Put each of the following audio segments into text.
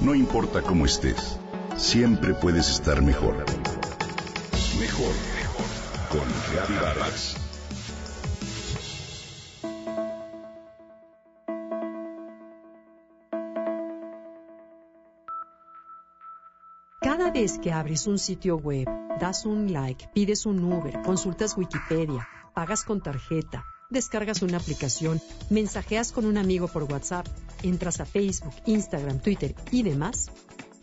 No importa cómo estés, siempre puedes estar mejor. Mejor, mejor. Con Reavivadas. Cada vez que abres un sitio web, das un like, pides un Uber, consultas Wikipedia, pagas con tarjeta, descargas una aplicación, mensajeas con un amigo por WhatsApp, entras a Facebook, Instagram, Twitter y demás,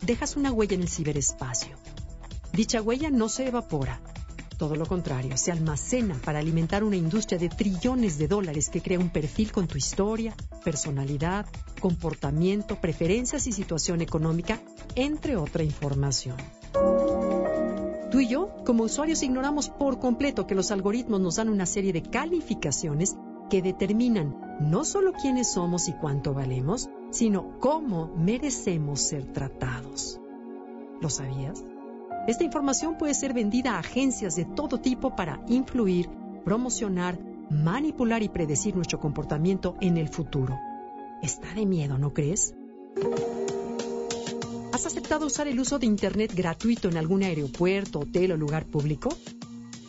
dejas una huella en el ciberespacio. Dicha huella no se evapora. Todo lo contrario, se almacena para alimentar una industria de trillones de dólares que crea un perfil con tu historia, personalidad, comportamiento, preferencias y situación económica, entre otra información. Tú y yo, como usuarios, ignoramos por completo que los algoritmos nos dan una serie de calificaciones que determinan no solo quiénes somos y cuánto valemos, sino cómo merecemos ser tratados. ¿Lo sabías? Esta información puede ser vendida a agencias de todo tipo para influir, promocionar, manipular y predecir nuestro comportamiento en el futuro. Está de miedo, ¿no crees? ¿Has aceptado usar el uso de Internet gratuito en algún aeropuerto, hotel o lugar público?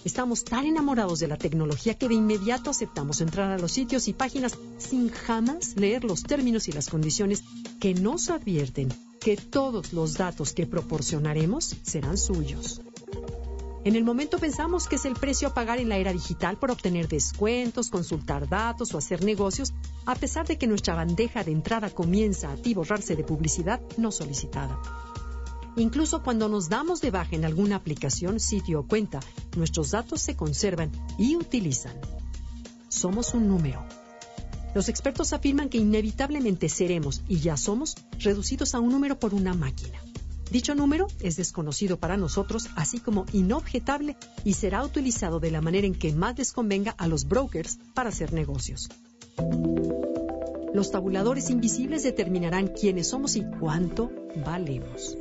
Estamos tan enamorados de la tecnología que de inmediato aceptamos entrar a los sitios y páginas sin jamás leer los términos y las condiciones que nos advierten que todos los datos que proporcionaremos serán suyos. En el momento pensamos que es el precio a pagar en la era digital por obtener descuentos, consultar datos o hacer negocios, a pesar de que nuestra bandeja de entrada comienza a atiborrarse de publicidad no solicitada. Incluso cuando nos damos de baja en alguna aplicación, sitio o cuenta, nuestros datos se conservan y utilizan. Somos un número. Los expertos afirman que inevitablemente seremos, y ya somos, reducidos a un número por una máquina. Dicho número es desconocido para nosotros, así como inobjetable y será utilizado de la manera en que más les convenga a los brokers para hacer negocios. Los tabuladores invisibles determinarán quiénes somos y cuánto valemos.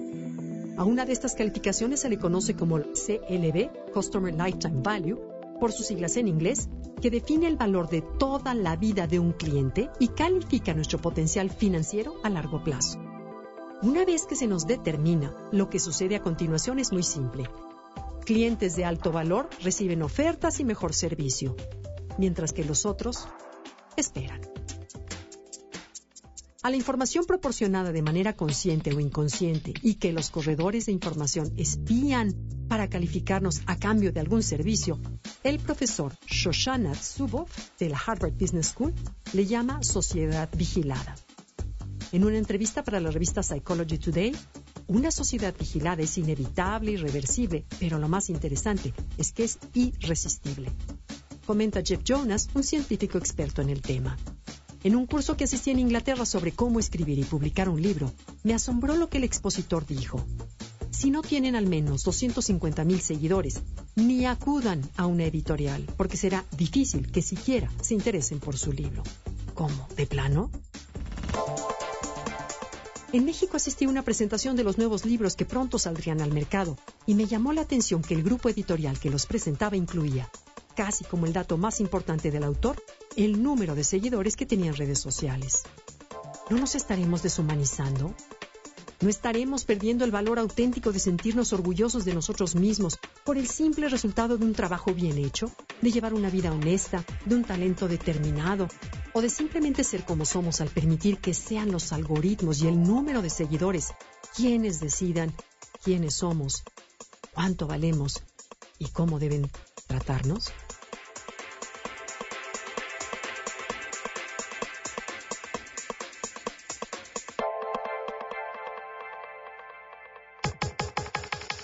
A una de estas calificaciones se le conoce como CLV, Customer Lifetime Value, por sus siglas en inglés, que define el valor de toda la vida de un cliente y califica nuestro potencial financiero a largo plazo. Una vez que se nos determina, lo que sucede a continuación es muy simple. Clientes de alto valor reciben ofertas y mejor servicio, mientras que los otros esperan. A la información proporcionada de manera consciente o inconsciente y que los corredores de información espían para calificarnos a cambio de algún servicio, el profesor Shoshana Zuboff de la Harvard Business School le llama sociedad vigilada. En una entrevista para la revista Psychology Today, una sociedad vigilada es inevitable, irreversible, pero lo más interesante es que es irresistible. Comenta Jeff Jonas, un científico experto en el tema. En un curso que asistí en Inglaterra sobre cómo escribir y publicar un libro, me asombró lo que el expositor dijo. Si no tienen al menos 250 mil seguidores, ni acudan a una editorial, porque será difícil que siquiera se interesen por su libro. ¿Cómo? ¿De plano? En México asistí a una presentación de los nuevos libros que pronto saldrían al mercado y me llamó la atención que el grupo editorial que los presentaba incluía, casi como el dato más importante del autor, el número de seguidores que tenía en redes sociales. ¿No nos estaremos deshumanizando? ¿No estaremos perdiendo el valor auténtico de sentirnos orgullosos de nosotros mismos por el simple resultado de un trabajo bien hecho, de llevar una vida honesta, de un talento determinado, o de simplemente ser como somos al permitir que sean los algoritmos y el número de seguidores quienes decidan quiénes somos, cuánto valemos y cómo deben tratarnos?